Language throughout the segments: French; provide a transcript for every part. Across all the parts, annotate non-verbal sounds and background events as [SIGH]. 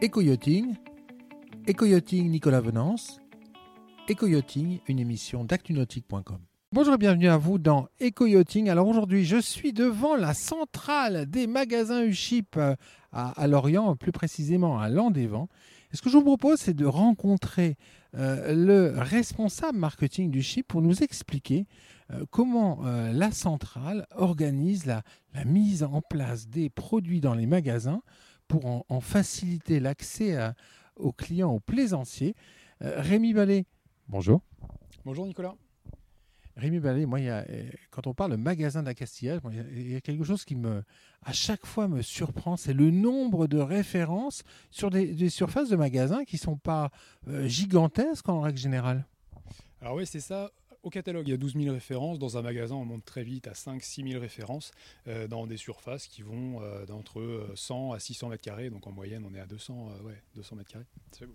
Éco-yachting, Nicolas Venance, Éco-yachting, une émission d'actunautique.com. Bonjour et bienvenue à vous dans Éco-yachting. Alors aujourd'hui, je suis devant la centrale des magasins Uship euh, à, Lorient, plus précisément à Landévent. Et ce que je vous propose, c'est de rencontrer euh, le responsable marketing du Chip pour nous expliquer euh, comment la centrale organise la mise en place des produits dans les magasins pour en, en faciliter l'accès aux clients, aux plaisanciers. Euh, Rémi Ballet, bonjour. Bonjour Nicolas. Rémi Ballet, moi, il y a, euh, quand on parle de magasin d'accastillage, il y a- il y, a quelque chose qui me, à chaque fois me surprend, c'est le nombre de références sur des, des surfaces de magasins qui ne sont pas euh, gigantesques en règle générale. Alors oui, c'est ça. Au catalogue, il y a 12 000 références. Dans un magasin, on monte très vite à 5-6 000 références euh, dans des surfaces qui vont euh, d'entre euh, 100 à 600 mètres carrés. Donc en moyenne, on est à 200, euh, ouais, 200 mètres carrés. C'est.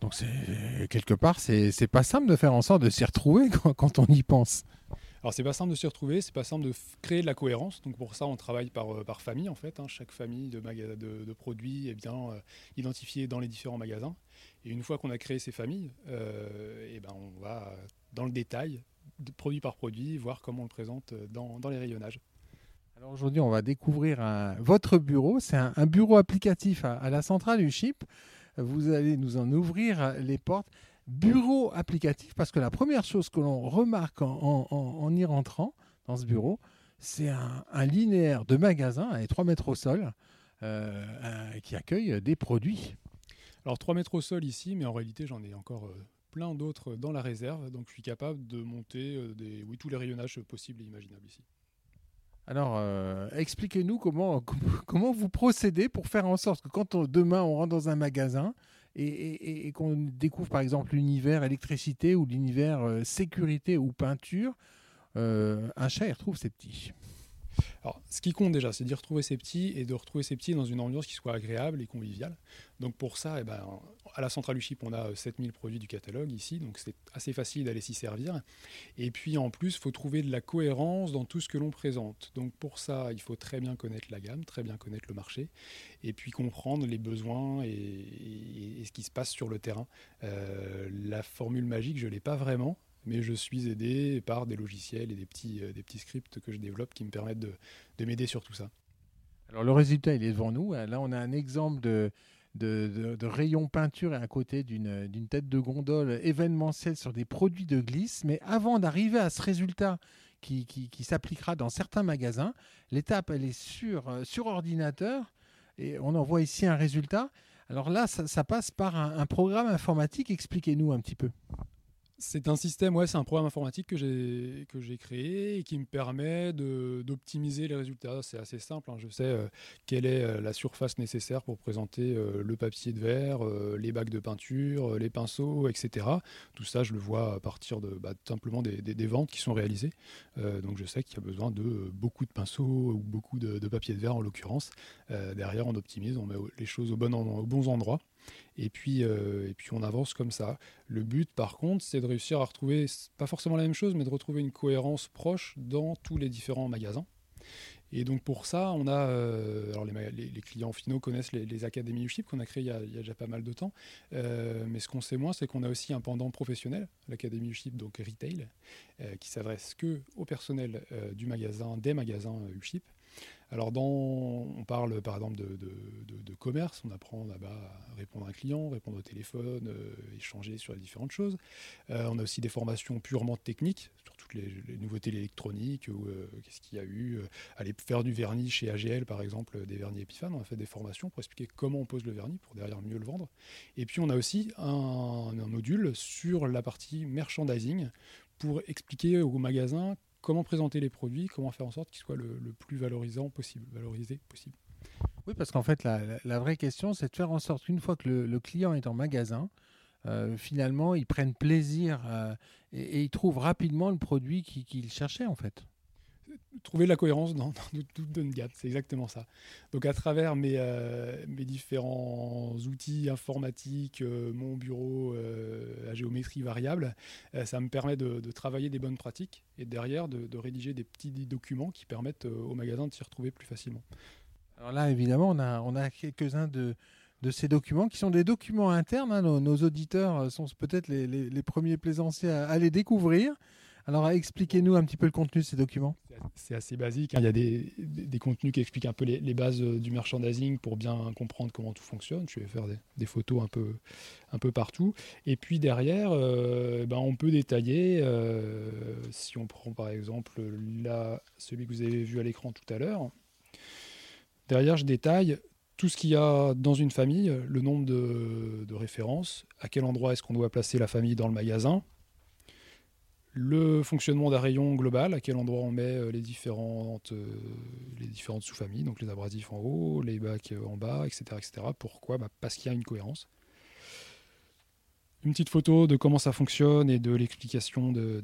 Donc, c'est, quelque part, c'est, c'est pas simple de faire en sorte de s'y retrouver quand, [LAUGHS] quand on y pense. Alors c'est pas simple de s'y retrouver, c'est pas simple de créer de la cohérence. Donc pour ça, on travaille par, euh, par famille en fait. hein. Chaque famille de, de, de produits est bien euh, identifiée dans les différents magasins. Et une fois qu'on a créé ces familles, euh, et ben on va euh, dans le détail, produit par produit, voir comment on le présente euh, dans, dans les rayonnages. Alors aujourd'hui, on va découvrir un- votre bureau. C'est un, un bureau applicatif à, à la centrale USHIP. Vous allez nous en ouvrir les portes. Bureau applicatif, parce que la première chose que l'on remarque en, en- en- en y rentrant dans ce bureau, c'est un, un linéaire de magasin à 3 mètres au sol euh, qui accueille des produits. Alors 3 mètres au sol ici, mais en réalité j'en ai encore euh, plein d'autres dans la réserve, donc je suis capable de monter euh, des, oui, tous les rayonnages possibles et imaginables ici. Alors, euh, expliquez-nous comment, [LAUGHS] comment vous procédez pour faire en sorte que quand demain on rentre dans un magasin et, qu'on découvre par exemple l'univers électricité ou l'univers euh, sécurité ou peinture, un chat y retrouve ses petits. Alors ce qui compte déjà, c'est d'y retrouver ses petits et de retrouver ses petits dans une ambiance qui soit agréable et conviviale. Donc pour ça, eh ben, à la centrale Uchip, on a euh, 7000 produits du catalogue ici, donc c'est assez facile d'aller s'y servir. Et puis en plus, il faut trouver de la cohérence dans tout ce que l'on présente. Donc pour ça, il faut très bien connaître la gamme, très bien connaître le marché, et puis comprendre les besoins et ce qui se passe sur le terrain. Euh, la formule magique, je ne l'ai pas vraiment, mais je suis aidé par des logiciels et des petits, euh, des petits scripts que je développe qui me permettent de, de m'aider sur tout ça. Alors le résultat, il est devant nous. Là, on a un exemple de, de, rayon peinture et à côté d'une tête de gondole événementielle sur des produits de glisse. Mais avant d'arriver à ce résultat qui, qui- s'appliquera dans certains magasins, l'étape, elle est sur, euh, sur ordinateur et on envoie ici un résultat. Alors là, ça, passe par un programme informatique. Expliquez-nous un petit peu. C'est un système, ouais, c'est un programme informatique que j'ai créé et qui me permet d'optimiser les résultats. C'est assez simple. hein. Je sais euh, quelle est euh, la surface nécessaire pour présenter euh, le papier de verre, les bacs de peinture, les pinceaux, etc. Tout ça, je le vois à partir de bah, simplement des, ventes qui sont réalisées. Donc, je sais qu'il y a besoin de beaucoup de pinceaux ou beaucoup de, papier de verre en l'occurrence. Derrière, on optimise, on met les choses au bon aux bons endroits. Et puis, euh, et puis on avance comme ça. Le but, par contre, c'est de réussir à retrouver, pas forcément la même chose, mais de retrouver une cohérence proche dans tous les différents magasins. Et donc pour ça, on a, euh, alors les, clients finaux connaissent les, académies USHIP qu'on a créées il y a, déjà pas mal de temps. Euh, mais ce qu'on sait moins, c'est qu'on a aussi un pendant professionnel, l'académie USHIP, donc retail, qui s'adresse que au personnel du magasin, des magasins USHIP. Alors, on parle par exemple de, commerce, on apprend là-bas à répondre à un client, répondre au téléphone, euh, échanger sur les différentes choses. Euh, on a aussi des formations purement techniques sur toutes les, nouveautés électroniques, ou euh, qu'est-ce qu'il y a eu, aller faire du vernis chez AGL par exemple, des vernis Epiphane. On a fait des formations pour expliquer comment on pose le vernis pour derrière mieux le vendre. Et puis on a aussi un, un module sur la partie merchandising pour expliquer aux magasins comment présenter les produits, comment faire en sorte qu'ils soient le, plus valorisant possible, valorisés possible. Oui, parce qu'en fait, la, vraie question, c'est de faire en sorte qu'une fois que le, client est en magasin, euh, finalement, il prenne plaisir et, et il trouve rapidement le produit qu'il qu'il cherchait, en fait. Trouver de la cohérence dans, notre gamme, c'est exactement ça. Donc à travers mes, euh, mes différents outils informatiques, euh, mon bureau euh, à géométrie variable, ça me permet de, travailler des bonnes pratiques et derrière de, rédiger des petits documents qui permettent au magasin de s'y retrouver plus facilement. Alors là, évidemment, on a, on a quelques-uns de, de ces documents, qui sont des documents internes. Hein. Nos, auditeurs sont peut-être les, premiers plaisanciers à, les découvrir. Alors expliquez-nous un petit peu le contenu de ces documents. C'est assez basique. Hein. Il y a des, contenus qui expliquent un peu les, bases euh, du merchandising pour bien comprendre comment tout fonctionne. Je vais faire des, photos un peu, partout. Et puis derrière, euh, ben on peut détailler, euh, si on prend par exemple celui que vous avez vu à l'écran tout à l'heure, derrière je détaille tout ce qu'il y a dans une famille, le nombre de références, à quel endroit est-ce qu'on doit placer la famille dans le magasin, le fonctionnement d'un rayon global, à quel endroit on met euh, les différentes, euh, les différentes sous-familles, donc les abrasifs en haut, les bacs euh, en bas, etc. etc. Pourquoi? Bah, Parce qu'il y a une cohérence. Une petite photo de comment ça fonctionne et de l'explication de,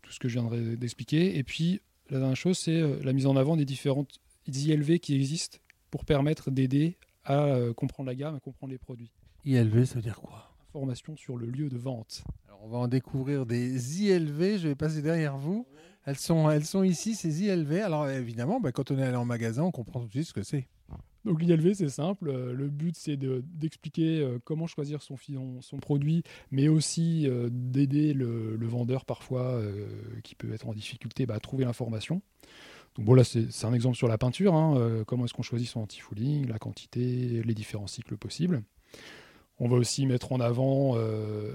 tout ce que je viendrai d'expliquer. Et puis, la dernière chose, c'est la mise en avant des différentes ILV qui existent pour permettre d'aider à comprendre la gamme, à comprendre les produits. ILV, ça veut dire quoi? Information sur le lieu de vente on va en découvrir des ILV. Je vais passer derrière vous. Elles sont, elles sont ici, ces ILV. Alors évidemment, bah, quand on est allé en magasin, on comprend tout de suite ce que c'est. Donc l'ILV, c'est simple. Euh, le but, c'est d'expliquer euh, comment choisir son, son produit, mais aussi euh, d'aider le, vendeur parfois, qui peut être en difficulté, bah, à trouver l'information. Donc bon, là, c'est un exemple sur la peinture. Hein. comment est-ce qu'on choisit son anti-fouling, la quantité, les différents cycles possibles. On va aussi mettre en avant euh,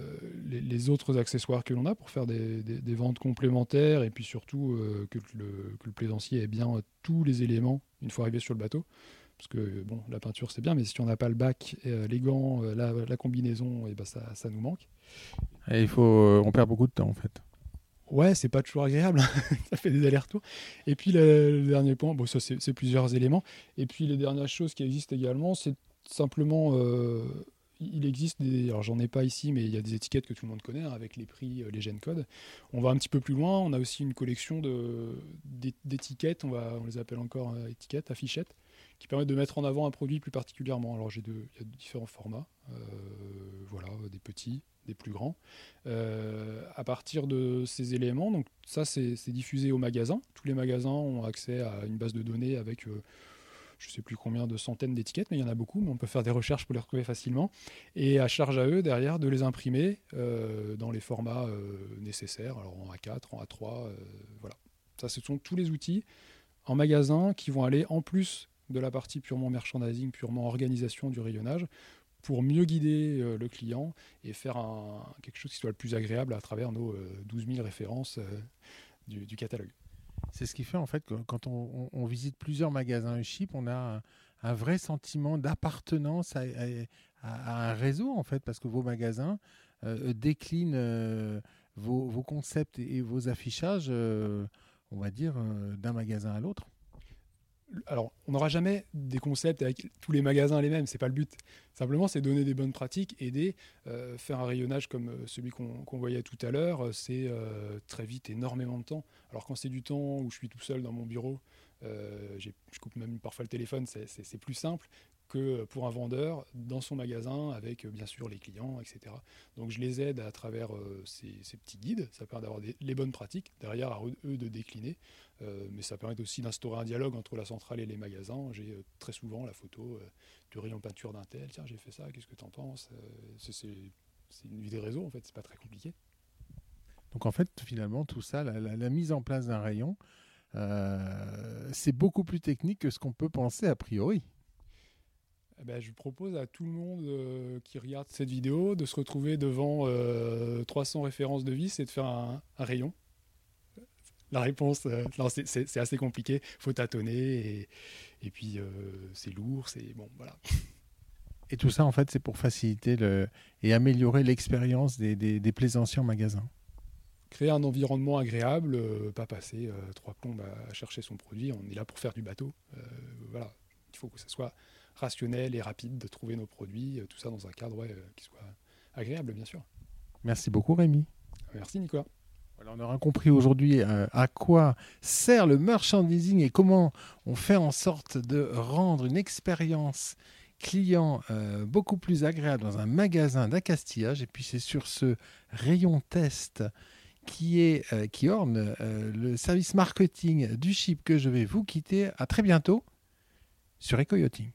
les, autres accessoires que l'on a pour faire des, ventes complémentaires et puis surtout euh, que, le, plaisancier ait bien tous les éléments une fois arrivé sur le bateau. Parce que bon, la peinture c'est bien, mais si on n'a pas le bac, euh, les gants, la, combinaison, et eh ben ça, nous manque. Et il faut, on perd beaucoup de temps en fait. Ouais, c'est pas toujours agréable, [LAUGHS] ça fait des allers-retours. Et puis le, le dernier point, bon ça c'est plusieurs éléments. Et puis les dernières choses qui existent également, c'est simplement il existe des. Alors, j'en ai pas ici, mais il y a des étiquettes que tout le monde connaît, hein, avec les prix, euh, les gènes codes. On va un petit peu plus loin. On a aussi une collection d'étiquettes. On, les appelle encore euh, étiquettes, affichettes, qui permettent de mettre en avant un produit plus particulièrement. Alors, j'ai il y a différents formats. Euh, voilà, des petits, des plus grands. à partir de ces éléments, donc ça, c'est diffusé au magasin. Tous les magasins ont accès à une base de données avec je ne sais plus combien de centaines d'étiquettes, mais il y en a beaucoup, mais on peut faire des recherches pour les retrouver facilement. Et à charge à eux, derrière, de les imprimer euh, dans les formats euh, nécessaires, alors en A4, en A3, euh, voilà. Ça, ce sont tous les outils en magasin qui vont aller en plus de la partie purement merchandising, purement organisation du rayonnage, pour mieux guider le client et faire quelque chose qui soit le plus agréable à travers nos 12 000 références du catalogue. C'est ce qui fait en fait que quand on, visite plusieurs magasins chip, on a un, vrai sentiment d'appartenance à, un réseau en fait, parce que vos magasins euh, déclinent euh, vos, concepts et, vos affichages, euh, on va dire, d'un magasin à l'autre alors, on n'aura jamais des concepts avec tous les magasins les mêmes, c'est pas le but. Simplement, c'est donner des bonnes pratiques, aider, euh, faire un rayonnage comme euh, celui qu'on voyait tout à l'heure, euh, c'est très vite énormément de temps. Alors quand c'est du temps où je suis tout seul dans mon bureau, je coupe même parfois le téléphone, c'est plus simple que pour un vendeur dans son magasin avec bien sûr les clients, etc. Donc je les aide à travers ces, petits guides, ça permet d'avoir les bonnes pratiques, derrière à eux de décliner. Euh, mais ça permet aussi d'instaurer un dialogue entre la centrale et les magasins. J'ai euh, très souvent la photo euh, du rayon peinture d'un tel. Tiens, j'ai fait ça, qu'est-ce que tu en penses C'est une vie des réseaux, en fait, c'est pas très compliqué. Donc en fait, finalement, tout ça, la, mise en place d'un rayon, c'est beaucoup plus technique que ce qu'on peut penser a priori. Eh ben, je propose à tout le monde qui regarde cette vidéo de se retrouver devant 300 références de vis et de faire un rayon la réponse, euh, c'est assez compliqué. faut tâtonner et, puis euh, c'est lourd, c'est bon, voilà. Et tout ça, en fait, c'est pour faciliter le, et améliorer l'expérience des, des, plaisanciers en magasin. Créer un environnement agréable, euh, pas passer trois plombes à, chercher son produit. On est là pour faire du bateau. voilà, il faut que ce soit rationnel et rapide de trouver nos produits, tout ça dans un cadre qui soit agréable, bien sûr. Merci beaucoup, Rémi. Merci, Nicolas on aura compris aujourd'hui euh, à quoi sert le merchandising et comment on fait en sorte de rendre une expérience client euh, beaucoup plus agréable dans un magasin d'accastillage. Et puis c'est sur ce rayon test qui, est, euh, qui orne le service marketing du chip que je vais vous quitter. À très bientôt sur EcoYachting.